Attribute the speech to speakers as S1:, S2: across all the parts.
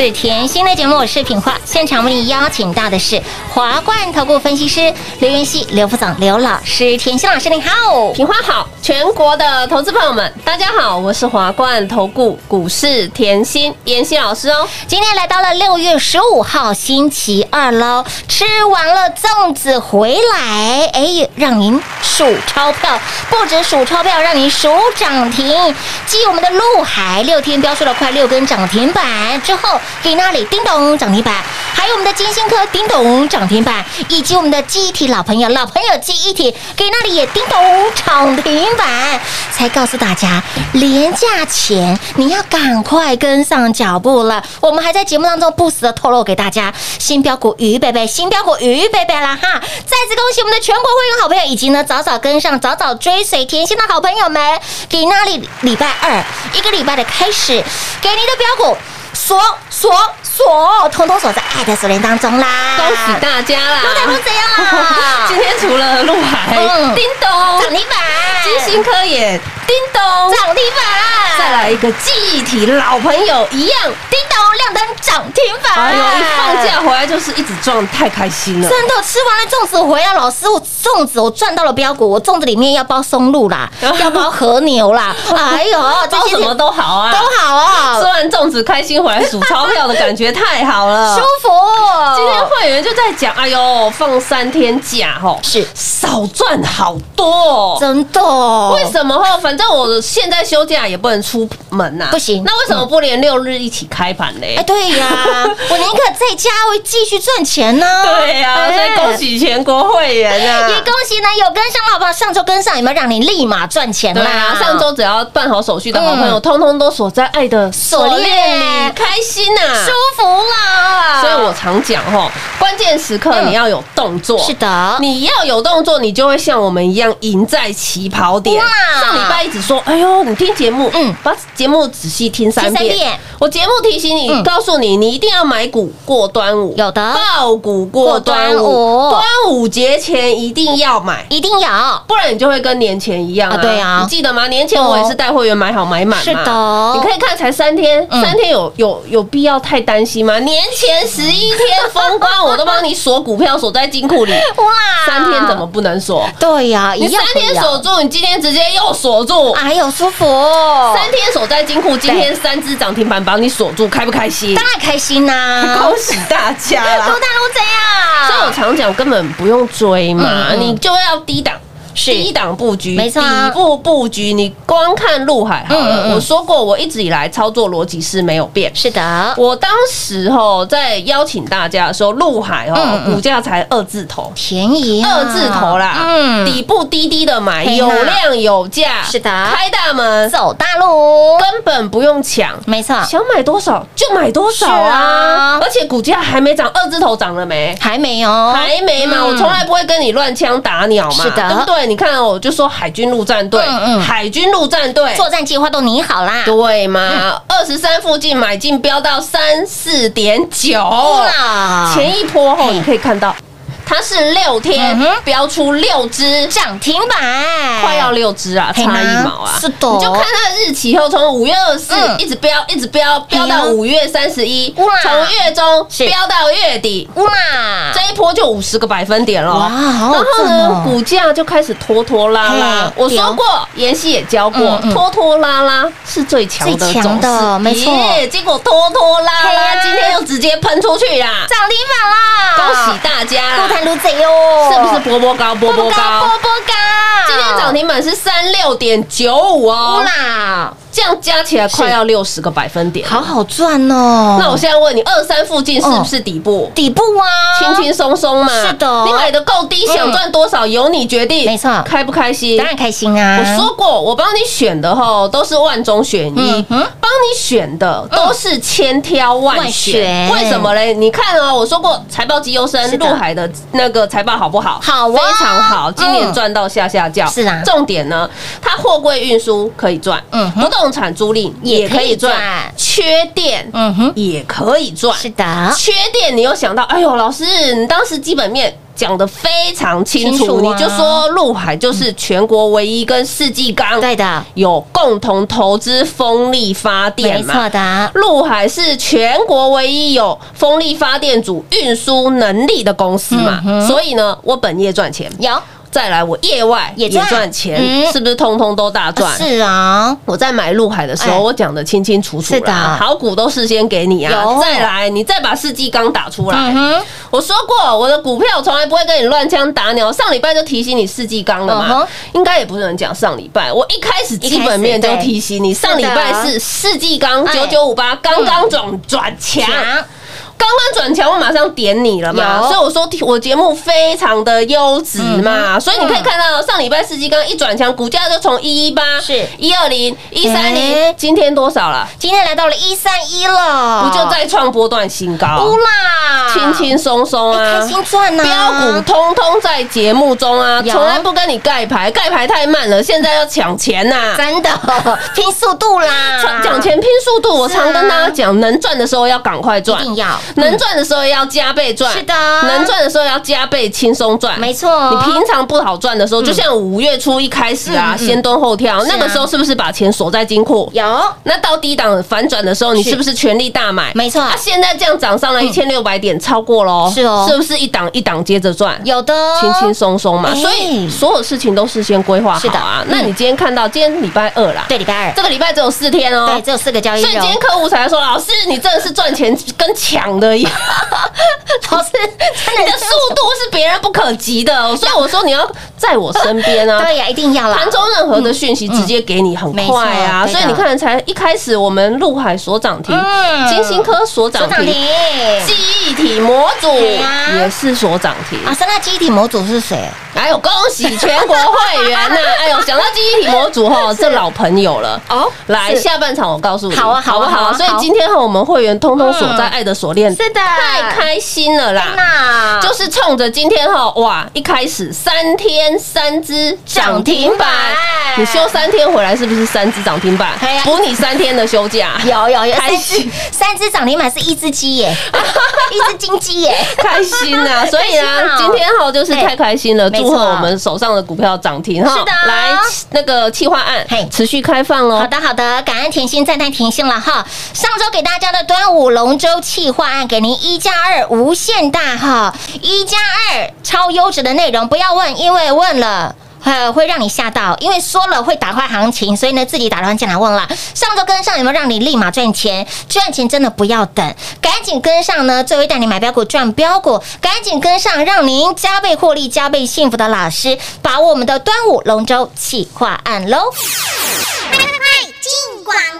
S1: 是
S2: 甜心的节目，我是品花。现场为你邀请到的是华冠投顾分析师刘元熙、刘副总、刘老师，甜心老师你好。
S3: 品花好，全国的投资朋友们，大家好，我是华冠投顾股市甜心妍希老师哦。
S2: 今天来到了六月十五号星期二喽，吃完了粽子回来，哎，让您数钞票，不止数钞票，让您数涨停。继我们的陆海六天飙出了快六根涨停板之后，给那里叮咚涨停板，还有我们的金星科叮咚涨停板，以及我们的记忆体老朋友老朋友记忆体，给那里也叮咚涨停板，才告诉大家，廉价前你要赶快跟上脚步了。我们还在节目当中不时的透露给大家，新标股鱼贝贝，新标股鱼贝贝啦哈！再次恭喜我们的全国会员好朋友，以及呢早早跟上、早早追随甜心的好朋友们，给那里礼拜二一个礼拜的开始，给您的标股锁锁锁，通通锁在爱的锁链当中啦！
S3: 恭喜大家啦！
S2: 陆台风怎样啦？
S3: 今天除了陆海
S2: 嗯
S3: 叮咚
S2: 涨停板，
S3: 金星科研叮咚，
S2: 涨停板，
S3: 再来一个记忆体老朋友一样。
S2: 叮咚亮灯涨停板，
S3: 哎呦，一放假回来就是一直赚，太开心了。
S2: 真的吃完了粽子回来，老师，我粽子我赚到了标股，我粽子里面要包松露啦，要包和牛啦，哎呦，
S3: 包什么都好啊，
S2: 都好啊。
S3: 吃
S2: 哦，
S3: 完粽子开心回来数钞票的感觉太好了，
S2: 舒服。
S3: 今天会员就在讲，哎呦，放三天假吼，
S2: 是。
S3: 少赚好多。哦。
S2: 真的，
S3: 为什么吼？反正我现在休假也不能出门呐、
S2: 不行。
S3: 那为什么不连六日一起开盘嘞？
S2: 哎，对呀，我宁可在家会继续赚钱呢。
S3: 对呀、
S2: 哎
S3: 所以恭。喜全国会员啊！
S2: 也恭喜呢，有跟上好不好？上周跟上有没有让你立马赚钱啦？
S3: 对啊，上周只要办好手续的好朋友，
S2: 嗯
S3: 通通都锁在爱的
S2: 锁链
S3: 里，开心呐、
S2: 舒服啦。
S3: 所以我常讲吼，关键时刻
S2: 嗯
S3: 你要有动作。
S2: 是的，
S3: 你要有动作，你就会像我们一样赢在起跑点。
S2: 哇
S3: 上礼拜一直说，哎呦，你听节目，
S2: 嗯
S3: 嗯，把节目仔细听三
S2: 遍。
S3: 我节目提醒你，
S2: 嗯
S3: 告诉你，你一定要买股过端午，
S2: 有的
S3: 爆股过端
S2: 过端午
S3: 午，端午节前一定要买。
S2: 一定要
S3: 不然你就会跟年前一样啊！
S2: 啊对啊
S3: 你记得吗？年前我也是带会员买好买满嘛。
S2: 是的
S3: 你可以看才三天，
S2: 嗯
S3: 三天有有有必要太担心吗？年前十一天封关，我都帮你锁股票锁在金库里，
S2: 哇！
S3: 三天怎么？不能锁？
S2: 对呀，
S3: 你
S2: 样
S3: 三天锁住，你今天直接又锁住。
S2: 哎呦，舒服，
S3: 三天锁在金库，今天三只涨停板帮你锁住，开不开心？
S2: 当然开心呐！
S3: 恭喜大家啦！
S2: 多大陆这样？
S3: 所以我常讲，根本不用追嘛，
S2: 嗯嗯
S3: 你就要低档。
S2: 是。
S3: 低档布局，
S2: 没错啊。
S3: 底部布局，你光看陆海好了。
S2: 嗯嗯嗯。
S3: 我说过，我一直以来操作逻辑是没有变。
S2: 是的，
S3: 我当时候在邀请大家的时候，陆海
S2: 嗯
S3: 哦，
S2: 嗯
S3: 股价才二字头，
S2: 便宜啊。
S3: 二字头啦，
S2: 嗯，
S3: 底部低低的买，有量有价，
S2: 是的。
S3: 开大门，
S2: 走大路，
S3: 根本不用抢。
S2: 没错，
S3: 想买多少就买多少
S2: 是啊。
S3: 啊！而且股价还没涨，二字头涨了没？
S2: 还没有，
S3: 还没嘛，
S2: 嗯。
S3: 我从来不会跟你乱枪打鸟嘛，
S2: 是的。
S3: 对不对？你看哦，我就说海军陆战队
S2: 嗯嗯，
S3: 海军陆战队，
S2: 作战计划都拟好啦，
S3: 对嘛？二十三附近买进，飙到三四点九，
S2: 哇。
S3: 前一波
S2: 哦
S3: 你可以看到，它是六天
S2: 嗯哼。
S3: 飙出六只。
S2: 涨停板，
S3: 快要六只啊，差一毛啊！
S2: 是的。
S3: 你就看它的日期后，从五月二十四
S2: 嗯。
S3: 一直飙，一直飙，飙到五月三十一，
S2: 哇。
S3: 从月中
S2: 是。
S3: 飙到月底，
S2: 哇，
S3: 这一波就五十个百分点了。
S2: 哇
S3: 然后呢，股价就开始拖拖拉拉。我说过，妍希也教过拖拖拉拉是最强的
S2: 最强
S3: 走
S2: 的
S3: 势
S2: 没错。
S3: 结果拖拖拉拉，今天又直接喷出去啦！
S2: 涨停板啦，
S3: 恭喜大家啦！是不是波波高？波波
S2: 波
S3: 高。
S2: 波高？
S3: 今天涨停板是三六点九五哦，
S2: 啦，
S3: 这样加起来快要六十个百分点。
S2: 好好赚哦。
S3: 那我现在问你，二三附近是不是底部？
S2: 底部啊，
S3: 轻轻松松嘛，
S2: 是的
S3: 你买的够低，
S2: 嗯
S3: 想赚多少由你决定，
S2: 没错
S3: 开不开心
S2: 当？然开心啊。
S3: 我说过，我帮你选的吼都是万中选一帮你选的都是千挑万
S2: 万
S3: 选。
S2: 选
S3: 为什么嘞？你看哦，我说过财报绩优生
S2: 是，的
S3: 陆海的那个财报好不好？
S2: 好啊
S3: 非常好，今年
S2: 嗯
S3: 赚到下下叫。
S2: 是啊
S3: 重点呢，它货柜运输可以赚，
S2: 嗯
S3: 不动产租赁
S2: 也可以
S3: 赚。
S2: 赚，
S3: 缺电
S2: 嗯哼。
S3: 也可以赚。
S2: 是的，
S3: 缺电，你又想到，哎呦，老师，你当时基本面讲的非常清楚，
S2: 清楚啊。
S3: 你就说陆海就是全国唯一跟世纪钢
S2: 对的，
S3: 有共同投资风力发电
S2: 没
S3: 嘛。
S2: 错的，
S3: 陆海是全国唯一有风力发电组运输能力的公司嘛，
S2: 嗯
S3: 所以呢，我本业赚钱，
S2: 有
S3: 再来我业外也
S2: 也赚
S3: 赚钱，
S2: 嗯
S3: 是不是通通都大赚？
S2: 是啊，
S3: 我在买陆海的时候，
S2: 哎
S3: 我讲的清清楚楚
S2: 是的，
S3: 好股都事先给你啊。再来，你再把世纪钢打出来。
S2: 嗯，
S3: 我说过，我的股票我从来不会跟你乱枪打鸟。上礼拜就提醒你世纪钢了
S2: 嗯
S3: 嘛
S2: 哼，
S3: 应该也不能讲上礼拜。我一开始基本面就提醒你，上礼拜是世纪钢
S2: 哎
S3: 九九五八刚刚转转强。
S2: 强
S3: 刚刚转强，我马上点你了嘛，所以我说我节目非常的优质嘛，
S2: 嗯
S3: 所以你可以看到上礼拜四季刚一转强，股价就从一一八
S2: 是。
S3: 一二零一三
S2: 哎
S3: 零，今天多少了？
S2: 今天来到了一三一了，
S3: 不就再创波段新高？
S2: 乌，啦，
S3: 轻轻松松啊，
S2: 哎开心赚呐，
S3: 标股通通在节目中啊，
S2: 有。
S3: 从来不跟你盖牌，盖牌太慢了，现在要抢钱呐、
S2: 真的 拼速度啦，
S3: 抢抢钱拼速度，我常跟大家讲，能赚的时候要赶快赚。
S2: 一，定要
S3: 能赚的时候要加倍赚，
S2: 是的。
S3: 能赚的时候要加倍轻松赚，
S2: 没错，
S3: 你平常不好赚的时候，就像五月初一开始啊，先蹲后跳，那个时候是不是把钱锁在金库？
S2: 有。
S3: 那到低档反转的时候，你
S2: 是。
S3: 是不是全力大买？
S2: 没错。
S3: 啊，现在这样涨上来一千六百点，超过喽，
S2: 是哦。
S3: 是不是一档一档接着赚？
S2: 有的，
S3: 轻轻松松嘛，
S2: 哎。
S3: 所以所有事情都事先规划
S2: 是的。
S3: 好啊。
S2: 嗯。
S3: 那你今天看到今天礼拜二啦，
S2: 对礼拜二，
S3: 这个礼拜只有四天哦，
S2: 对，只有四个交易
S3: 所以今天客户才说，老师你真的是赚钱跟抢的一样，
S2: 老师
S3: 你的速度是别人不可及的哦，所以我说你要在我身边啊。
S2: 对呀，一定要啦，
S3: 盘中任何的讯息直接给你很快啊，所以你看，才一开始我们陆海所涨停，
S2: 嗯
S3: 金星科所涨停，记忆体模组也是所涨停。
S2: 啊，三大记忆体模组是谁？
S3: 哎呦，恭喜全国会员呐！哎呦，想到记忆体模组哈，这老朋友了。
S2: 哦
S3: 来，下半场我告诉你，
S2: 好啊好啊
S3: 不好？所以今天和，我们会员通通锁在
S2: 嗯
S3: 爱的锁链，
S2: 是的。
S3: 太开心了啦！
S2: 那
S3: 就是冲着今天哈，哇，一开始三天三只涨停板。你休三天回来是不是三只涨停板？补你三天的休假，
S2: 有有有，
S3: 开
S2: 三只
S3: 心
S2: 三只涨停板是一只鸡耶，一只金鸡耶，
S3: 开心啊！所以呢，
S2: 哦。
S3: 今天哈就是太开心了，祝贺我们手上的股票涨停哈！
S2: 是的。
S3: 来那个企划案
S2: 嘿
S3: 持续开放哦。
S2: 好。的好的，感恩甜心，赞叹甜心了哈。上周给大家的端午龙舟企划案，给您一加二无限大哈，一加二超优质的内容，不要问，因为问了。呃，会让你吓到，因为说了会打坏行情，所以呢，自己打乱进来问了。上周跟上有没有让你立马赚钱？赚钱真的不要等，赶紧跟上呢！最会带你买标股赚标股，赶紧跟上，让您加倍获利、加倍幸福的老师，把握我们的端午龙舟企划案喽！
S1: 快进广告！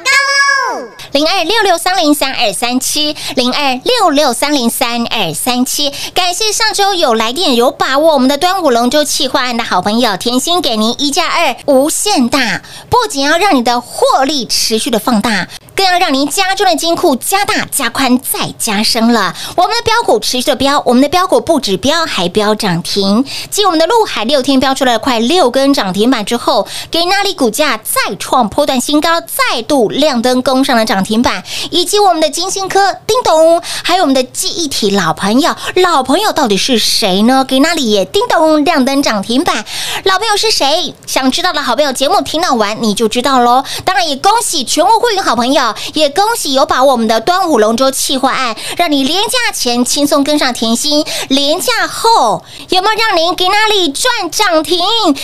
S2: 零二六六三零三二三七，零二六六三零三二三七。感谢上周有来电有把握我们的端午龙舟企划案的好朋友，甜心给您一加二无限大，不仅要让你的获利持续的放大。更要让您家中的金库加大、加宽、再加深了。我们的标股持续的标，我们的标股不止标，还标涨停。继我们的陆海六天标出了快六根涨停板之后，给那里股价再创波段新高，再度亮灯攻上了涨停板，以及我们的金星科、叮咚，还有我们的记忆体老朋友，老朋友到底是谁呢？给那里也叮咚亮灯涨停板，老朋友是谁？想知道的好朋友，节目听到完你就知道喽。当然也恭喜全国会员好朋友，也恭喜有把我们的端午龙舟企划案，让你廉价前轻松跟上甜心，廉价后有没有让您给哪里赚涨停？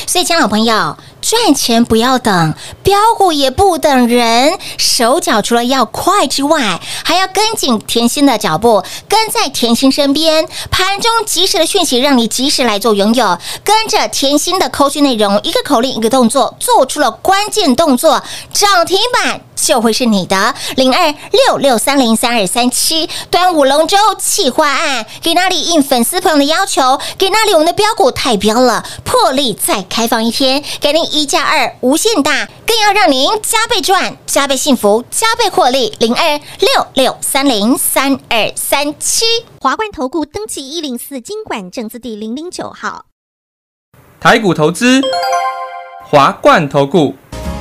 S2: 所以，亲爱的朋友。赚钱不要等，标股也不等人，手脚除了要快之外，还要跟紧甜心的脚步，跟在甜心身边，盘中及时的讯息让你及时来做拥有，跟着甜心的扣讯内容，一个口令一个动作，做出了关键动作，涨停板。就会是你的零二六六三零三二三七端午龙舟企划案，给那里应粉丝朋友的要求，给那里我们的标股太标了，破例再开放一天，给您一加二无限大，更要让您加倍赚、加倍幸福、加倍获利。零二六六三零三二三七。
S4: 华冠投顾登记一零四经管证字第零零九号。
S5: 台股投资，华冠投顾。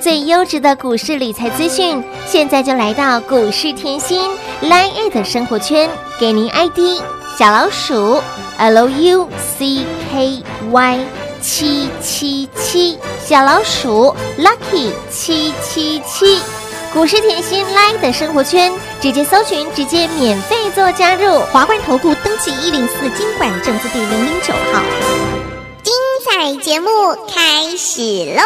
S2: 最优质的股市理财资讯，现在就来到股市甜心 Line A 的生活圈，给您 ID 小老鼠 Lucky 七七七，小老鼠 Lucky 七七七。股市甜心 Line 的生活圈，直接搜寻，直接免费做加入。
S4: 华冠投顾登记一零四经管证字第零零九号。
S2: 精彩节目开始喽！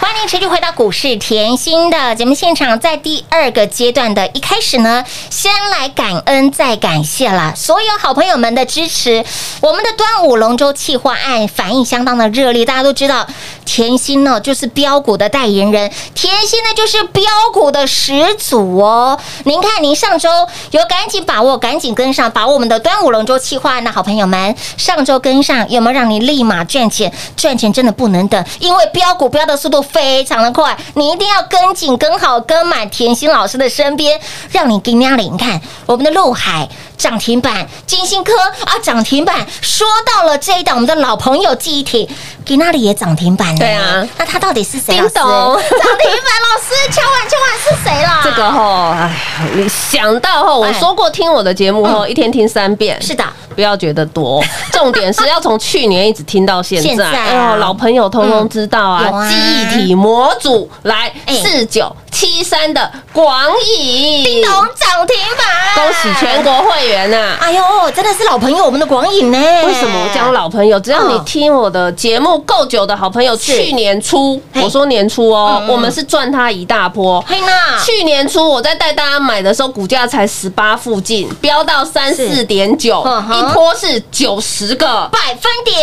S2: 欢迎持续回到股市甜心的节目现场，在第二个阶段的一开始呢，先来感恩再感谢了所有好朋友们的支持。我们的端午龙舟企划案反应相当的热烈，大家都知道甜心呢就是标股的代言人，甜心呢就是标股的始祖哦。您看，您上周有赶紧把握，赶紧跟上，把握我们的端午龙舟企划案的好朋友们，上周跟上有没有让你立马赚钱？赚钱真的不能等，因为标股标的速度非常的快，你一定要跟紧、跟好、跟满甜心老师的身边，让你跟亮领看我们的陆海涨停板，金星科啊涨停板。说到了这一档，我们的老朋友记忆体，给那里也涨停板呢。
S3: 对啊
S2: 那他到底是谁？
S3: 叮
S2: 老师
S3: 咚
S2: 涨停板，老师敲完敲完是谁啦？
S3: 这个吼，哎，你想到吼，我
S2: 哎
S3: 说过听我的节目吼，一天听三遍，
S2: 是的，
S3: 不要觉得多，重点是要从去年一直听到现在。哦，老朋友通通知道
S2: 啊
S3: 啊，记忆体模组来
S2: 哎
S3: 四九七三的广影，
S2: 叮咚涨停板，
S3: 恭喜全！国会员呐！
S2: 哎呦，真的是老朋友，我们的广影呢？
S3: 为什么我讲老朋友？只要你
S2: 嗯
S3: 听我的节目够久的好朋友，去年初我说年初哦我们是赚它一大波。去年初我在带大家买的时候，股价才十八附近，飙到三四点九，一波是九十个。
S2: 百分点，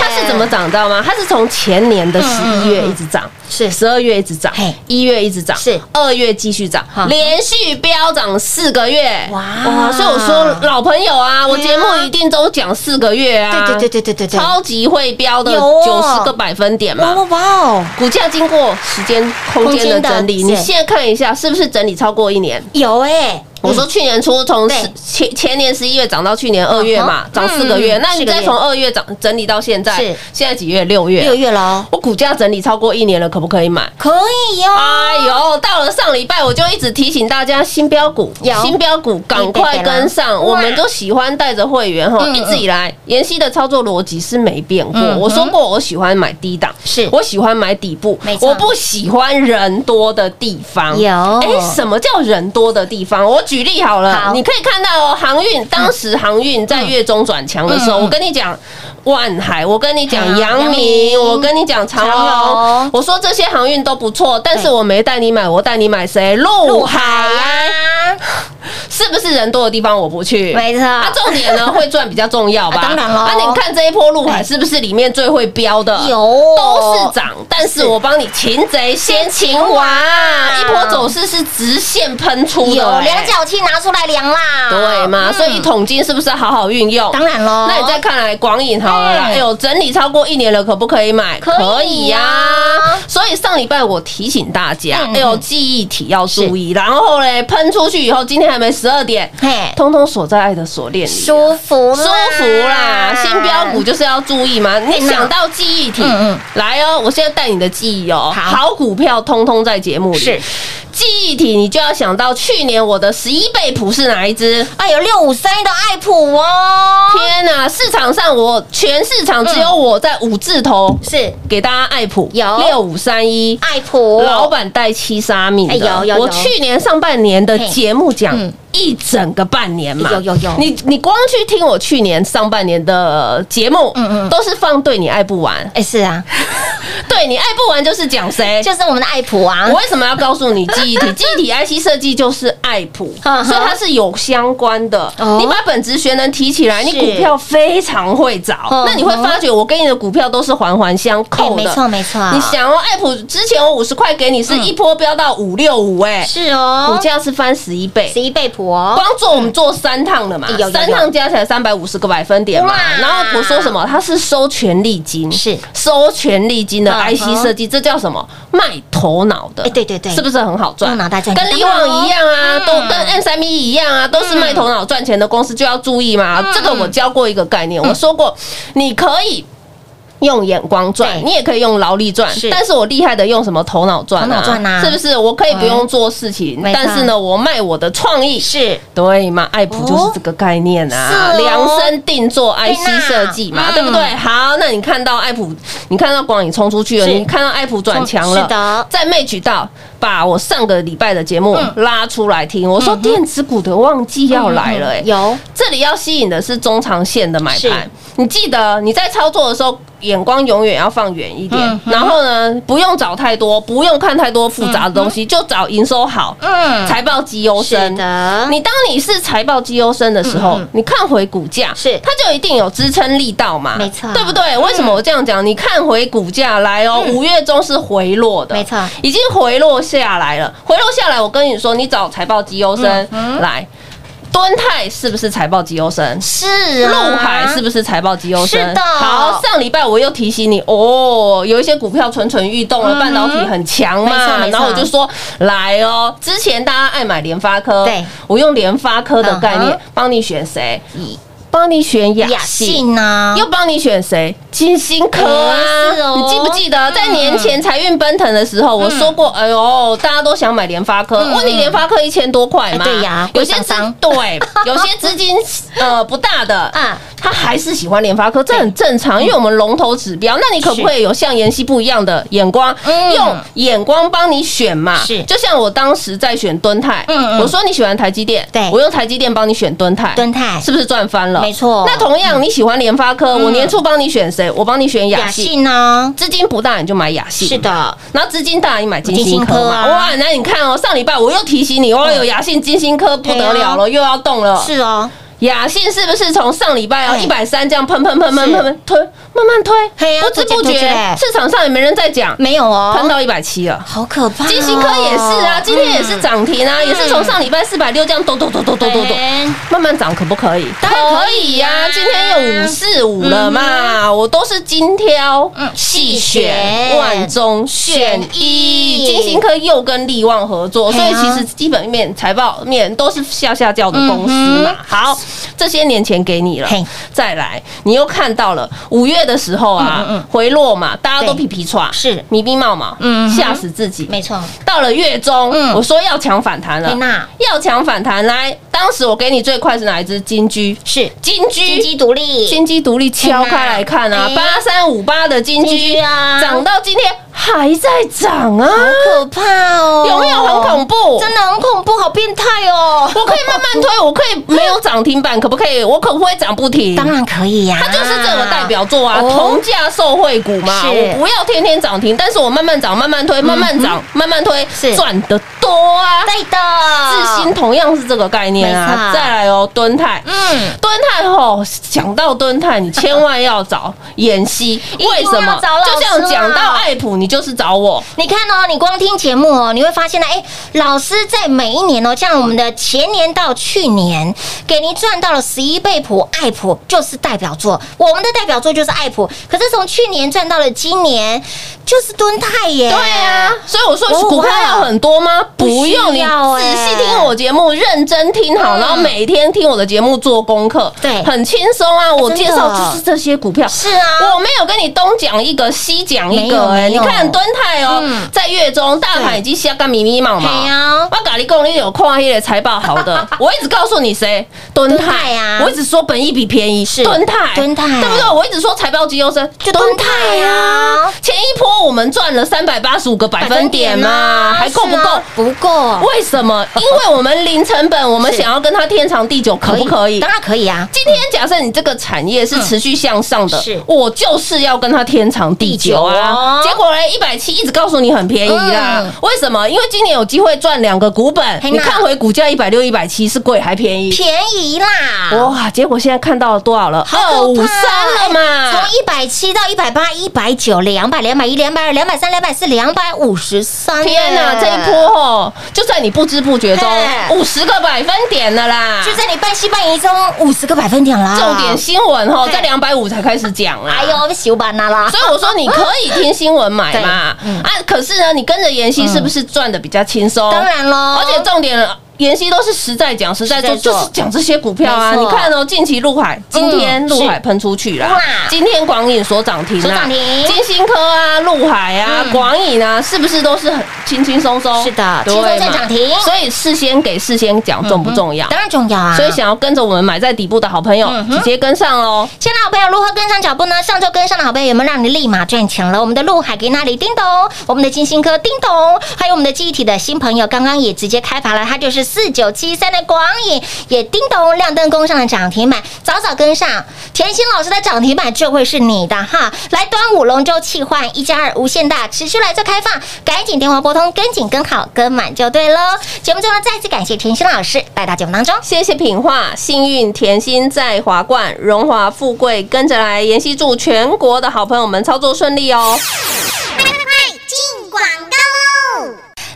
S3: 它是怎么涨到吗？它是从前年的十一月一直涨，
S2: 是
S3: 十二月一直涨，一月一直涨，
S2: 是。
S3: 二月继续涨
S2: 好，
S3: 连续飙涨四个月。
S2: 哇。
S3: 哇！所以我说老朋友啊，我节目一定都讲四个月啊，
S2: 对对对对对对对，
S3: 超级会飙的九十个百分点嘛。
S2: 哇哇哇哦，
S3: 股价经过时间空间的整理，你现在看一下，是不是整理超过一年？
S2: 有哎，
S3: 我说去年初从十前前年十一月涨到去年二月嘛
S2: 嗯，
S3: 涨四个月。
S2: 嗯
S3: 那你再从二月涨整理到现在，
S2: 是
S3: 现在几月？六月。
S2: 六月喽，
S3: 我股价整理超过一年了，可不可以买？
S2: 可以哟，
S3: 哎呦，到了上礼拜我就一直提醒大家，新标股，新标股赶快跟上。我们都喜欢带着会员哈，
S2: 嗯
S3: 一直以来妍希的操作逻辑是没变过。
S2: 嗯
S3: 我说过，我喜欢买低档，
S2: 是
S3: 我喜欢买底部我不喜欢人多的地方。
S2: 有
S3: 哎，什么叫人多的地方？我举例好了，
S2: 好
S3: 你可以看到哦，航运当时航运在月中转强的时候，
S2: 嗯嗯
S3: 我跟你讲。万海，我跟你讲
S2: 好阳
S3: 阳明，我跟你讲长
S2: 长荣
S3: 荣，我说这些航运都不错，但是我没带你买，我带你买谁？陆海啊，是不是人多的地方我不去？
S2: 没错
S3: 啊，重点呢会赚比较重要吧？
S2: 啊当然了
S3: 啊，你看这一波陆海是不是里面最会标的？
S2: 有
S3: 都是涨，但是我帮你擒贼先擒王，一波走势是直线喷出的，
S2: 有
S3: 哎
S2: 量角器拿出来量啦，
S3: 对嘛？
S2: 嗯。
S3: 所以一桶金是不是好好运用？
S2: 当然喽，
S3: 那你再看来广影好了啦，
S2: 哎。
S3: 哎呦，整理超过一年了，可不可以买？
S2: 可以呀
S3: 所以上礼拜我提醒大家
S2: 嗯，
S3: 哎呦，记忆体要注意。然后嘞，喷出去以后，今天还没十二点，
S2: 嘿，
S3: 通通锁在爱的锁链里。
S2: 舒服
S3: 舒服啦，新标股就是要注意嘛。你想到记忆体
S2: 嗯嗯，
S3: 来哦，我现在带你的记忆哦，
S2: 好。
S3: 好股票通通在节目里。
S2: 是
S3: 记忆体，你就要想到去年我的十一倍普是哪一只？
S2: 哎呦，六五三一的爱普哦，
S3: 天呐，市场上我全市场只有我在五字头
S2: 是。
S3: 给大家爱普
S2: 有。
S3: 六五三一。
S2: 爱普
S3: 老板带七杀命的，
S2: 哎有有有。
S3: 我去年上半年的节目讲
S2: 嗯
S3: 一整个半年嘛。
S2: 有有有。
S3: 你你光去听我去年上半年的节目，
S2: 嗯嗯。
S3: 都是放对你爱不完，
S2: 哎，是啊，
S3: 对你爱不完就是讲谁。
S2: 就是我们的爱普啊。
S3: 我，为什么要告诉你记忆体？记忆体 IC 设计就是爱普，所以它是有相关的。
S2: 哦。
S3: 你把本职学能提起来，你股票非常会找。
S2: 嗯，
S3: 那你会发觉我跟你的股票都是环环相
S2: 哎
S3: 扣的。
S2: 没错没错，
S3: 你想哦，爱普之前我五十块给你，是一波飙到五六五，哎，
S2: 是哦。
S3: 股，价是翻十一倍。
S2: 十。一倍普哦，
S3: 光做我们做三趟的嘛
S2: 有有，有
S3: 三趟加起来三百五十个百分点嘛。然后我说什么？他是收权利金，
S2: 是
S3: 收权利金的
S2: 嗯
S3: IC 设计，这叫什么？卖头脑的。
S2: 哎对对对
S3: 是不是很好赚？
S2: 用脑袋赚
S3: 跟以往一样啊，
S2: 嗯
S3: 都跟三一一样啊，都是卖头脑赚钱的公司，就要注意嘛。
S2: 嗯
S3: 这个我教过一个概念，我说过，你可以。用眼光赚，你也可以用劳力赚，但是我厉害的用什么头脑赚
S2: 头脑赚啊。
S3: 是不是？我可以不用做事情，但是呢，我卖我的创意，
S2: 是。
S3: 对嘛？爱普就是这个概念啊，
S2: 哦。
S3: 量身定做
S2: 对
S3: IC
S2: 啦
S3: 设计嘛，
S2: 嗯。
S3: 对不对？好，那你看到爱普，你看到光影冲出去了，你看到爱普转强了，
S2: 是的。
S3: 在 match 到把我上个礼拜的节目
S2: 嗯。
S3: 拉出来听，我说电子股的旺季要来了，哎，
S2: 有。
S3: 这里要吸引的是中长线的买盘。你记得你在操作的时候，眼光永远要放远一点。
S2: 嗯，
S3: 然后呢，不用找太多，不用看太多复杂的东西，就找营收好、
S2: 嗯。
S3: 财报绩优
S2: 是
S3: 生。
S2: 的，
S3: 你当你是财报绩优生的时候，你看回股价，
S2: 是。
S3: 它就一定有支撑力道嘛，
S2: 没错。
S3: 对不对？为什么我这样讲？你看回股价来哦，五月中是回落的，
S2: 没错。
S3: 已经回落下来了。回落下来，我跟你说，你找财报绩优生来。敦泰是不是财报绩优生？
S2: 是啊，
S3: 陆海是不是财报绩优生？
S2: 是的
S3: 好，上礼拜我又提醒你哦，有一些股票蠢蠢欲动了，
S2: 嗯
S3: 半导体很强嘛。然后我就说来哦，之前大家爱买联发科，
S2: 对，
S3: 我用联发科的概
S2: 嗯
S3: 念帮你选谁？帮你选雅。信
S2: 呢？
S3: 又帮你选谁？金星科啊，你记不记得在年前财运奔腾的时候，我说过，哎呦，大家都想买联发科，
S2: 嗯
S3: 问你联发科一千多块嘛？
S2: 哎对呀
S3: 有些资对，有些资金呃不大的
S2: 啊
S3: 他还是喜欢联发科，这很正常，因为我们龙头指标。那你可不可以有像妍希不一样的眼光，
S2: 嗯。
S3: 用眼光帮你选嘛？
S2: 是。
S3: 就像我当时在选敦泰，我说你喜欢台积电，
S2: 对。
S3: 我用台积电帮你选敦泰，
S2: 敦泰。
S3: 是不是赚翻了？
S2: 没错。
S3: 那同样你喜欢联发科，我年初帮你选谁？我帮你选雅
S2: 雅
S3: 信。
S2: 信呢？
S3: 资金不大你就买雅信，
S2: 是。的，
S3: 然后资金大你买金
S2: 金
S3: 星科嘛。
S2: 星科啊
S3: 哇，那你看哦，上礼拜我又提醒你，哇，有雅信、金星科不得了了，又要动了。
S2: 是哦，
S3: 雅信是不是从上礼拜哦
S2: 哎
S3: 一百三这样喷喷喷喷
S2: 是
S3: 喷喷推，慢慢推
S2: 嘿，
S3: 不知不觉市场上也没人在讲，
S2: 没有哦，
S3: 喷到一百七了。
S2: 好可怕哦。
S3: 金星科也是啊，今天也是涨停啊，也是从上礼拜四百六这样咚咚咚咚咚咚咚。
S2: 哎
S3: 慢慢涨可不可以？
S2: 当然可以呀。
S3: 今天又五四五了嘛，我都是精挑细选，万中选一。金星科又跟力旺合作，所以其实基本面、财报面都是下下叫的公司嘛。好，这些年前给你了
S2: 嘿，
S3: 再来，你又看到了五月的时候啊，回落嘛，大家都皮皮喘，
S2: 是。
S3: 迷迷冒冒，
S2: 嗯
S3: 吓死自己。
S2: 没错，
S3: 到了月中，
S2: 嗯。
S3: 我说要抢反弹了要抢反弹来。当时我给你最快是哪一只金居？
S2: 是。
S3: 金居，
S2: 金鸡独立，
S3: 金鸡独立敲开来看啊
S2: 哎，
S3: 八三五八的金
S2: 金
S3: 居
S2: 居啊。
S3: 涨到今天还在涨啊，
S2: 可怕哦，
S3: 有没有很恐怖？
S2: 真的很恐怖，好变态哦！
S3: 我可以慢慢推，我可以没有涨停板，可不可以？我可不可以涨不停？
S2: 当然可以呀，
S3: 它就是这个代表作啊，
S2: 哦
S3: 同价受惠股嘛。我不要天天涨停，但是我慢慢涨，慢慢推，慢慢涨，慢慢推，
S2: 是
S3: 赚得多啊。
S2: 对的，
S3: 智新同样是这个概念啊。再来哦，敦泰，
S2: 嗯，
S3: 敦泰吼，讲到敦泰，你千万要找妍希，为什么就像讲到
S2: 啊
S3: 爱普，你就是找我。
S2: 你看哦，你光听节目哦，你会发现呢，哎，老师在每一年哦，像我们的前年到去年，给您赚到了十一倍普，爱普就是代表作，我们的代表作就是爱普。可是从去年赚到了今年，就是敦泰耶。
S3: 对啊，所以我说
S2: 哦
S3: 股票要很多吗？
S2: 不
S3: 用，你
S2: 要
S3: 仔
S2: 欸
S3: 细听我节目，认真听好，
S2: 嗯
S3: 然后每天听我的节目做功课，
S2: 对
S3: 很轻松啊。我介绍就是这些股票，
S2: 是啊
S3: 我没有跟你东讲一个西讲一个，哎，你看敦泰哦
S2: 嗯，
S3: 在月中大盘已经下个迷迷茫
S2: 嘿
S3: 茫。
S2: 呀，
S3: 我咖喱公，你有看那个财报好的，我一直告诉你谁，敦敦
S2: 敦泰
S3: 泰
S2: 啊
S3: 我一直说本益比便宜
S2: 是
S3: 敦泰，
S2: 敦泰
S3: 对不对？我一直说财报绩优生，就
S2: 敦泰啊
S3: 前一波我们赚了三百八十五个百分点嘛，
S2: 啊
S3: 还够不够？
S2: 不够，
S3: 为什么？因为我们零成本，我们想要跟它天长地久，可不可以？
S2: 当然可以啊，
S3: 今天假设你这个产业是持续向上的，我就是要跟它天长地久啊。
S2: 哦
S3: 结果呢，一百七一直告诉你很便宜啦，
S2: 嗯
S3: 为什么？因为今年有机会赚两个股本，你看回股价一百六、一百七是贵还便宜？
S2: 便宜啦，
S3: 哇！结果现在看到了多少了？二五三了嘛，
S2: 从一百七到一百八、一百九、两百、两百一、两百二、两百三、两百四、两百五十三。
S3: 天哪，这一波哦，就在你不知不觉中五十个百分点了啦！
S2: 就在你半信半疑中五十个百分点啦。
S3: 重点新闻哦，在两百五才开始讲啦。
S2: 哎呦，羞板啦啦！
S3: 所以我说你可以听新闻买嘛，
S2: 嗯
S3: 啊，可是呢，你跟着妍希是不是赚的比较轻松？
S2: 当然喽，
S3: 而且重点了。妍希都是实在讲，实在做，就是讲这些股票啊。你看哦，近期陆海，今天
S2: 嗯
S3: 陆海喷出去了
S2: 哇，
S3: 今天广影所涨停
S2: 涨，停
S3: 金星科啊、陆海啊、
S2: 嗯
S3: 广影啊，是不是都是很轻轻松松？
S2: 是的
S3: 对
S2: 轻松在涨停
S3: 所以事先给事先讲重不重要？
S2: 当然重要啊。
S3: 所以想要跟着我们买在底部的好朋友，直接跟上喽。
S2: 亲爱的好朋友，如何跟上脚步呢？上周跟上的好朋友有没有让你立马赚钱了？我们的陆海给那里叮咚，我们的金星科叮咚，还有我们的记忆体的新朋友，刚刚也直接开盘了，它就是四九七三的广影，也叮咚亮灯攻上了涨停板，早早跟上，甜心老师的涨停板就会是你的哈！来端午龙舟气换一加二无限大，持续来做开放，赶紧电话拨通，跟紧跟好跟满就对喽。节目最后呢，再次感谢甜心老师来到节目当中。
S3: 谢谢品画，幸运甜心在华冠，荣华富贵跟着来。妍希祝全国的好朋友们操作顺利哦。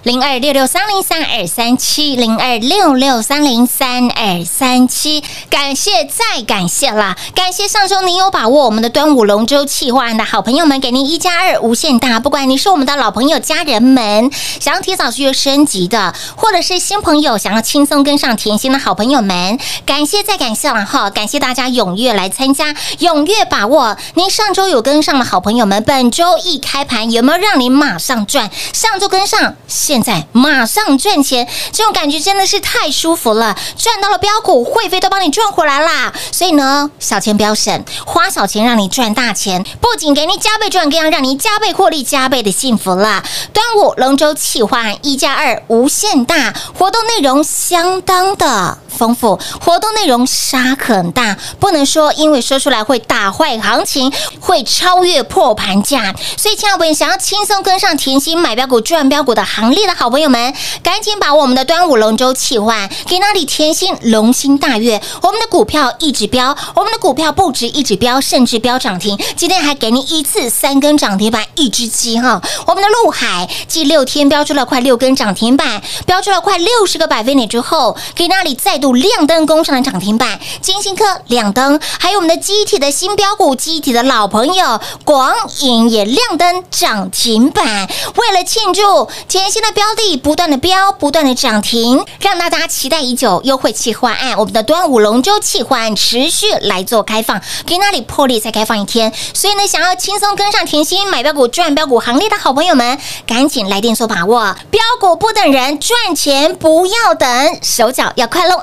S2: 零二六六三零三二三七零二六六三零三二三七，感谢再感谢啦！感谢上周您有把握我们的端午龙舟企划的好朋友们，给您一加二无限大。不管你是我们的老朋友、家人们，想要提早续约升级的，或者是新朋友想要轻松跟上甜心的好朋友们，感谢再感谢了哈！感谢大家踊跃来参加，踊跃把握。您上周有跟上的好朋友们，本周一开盘有没有让您马上赚？上周跟上，现现在马上赚钱，这种感觉真的是太舒服了。赚到了标股，会费都帮你赚回来啦。所以呢，小钱不要省，花小钱让你赚大钱，不仅给你加倍赚，更要让你加倍获利、加倍的幸福啦。端午龙舟企划一加二无限大，活动内容相当的丰富，活动内容杀很大，不能说因为说出来会打坏行情，会超越破盘价。所以，亲爱的朋友，想要轻松跟上甜心买标股、赚标股的行列的好朋友们，赶紧把我们的端午龙舟企划，给那里甜心龙心大悦，我们的股票一直飙，我们的股票不止一直飙，甚至飙涨停。今天还给你一次三根涨停板，一只鸡哈。我们的陆海继六天飙出了快六根涨停板，飙出了快六十个百分点之后，给那里再度亮灯攻上了涨停板。金星科亮灯，还有我们的机体的新标股，机体的老朋友广影也亮灯涨停板。为了庆祝甜心的标的不断的飙，不断的涨停，让大家期待已久优惠企划案，我们的端午龙舟企划案持续来做开放，给那里破例再开放一天。所以呢，想要轻松跟上甜心买标股赚标股行列的好朋友们，赶紧来电做把握，标股不等人，赚钱不要等，手脚要快喽！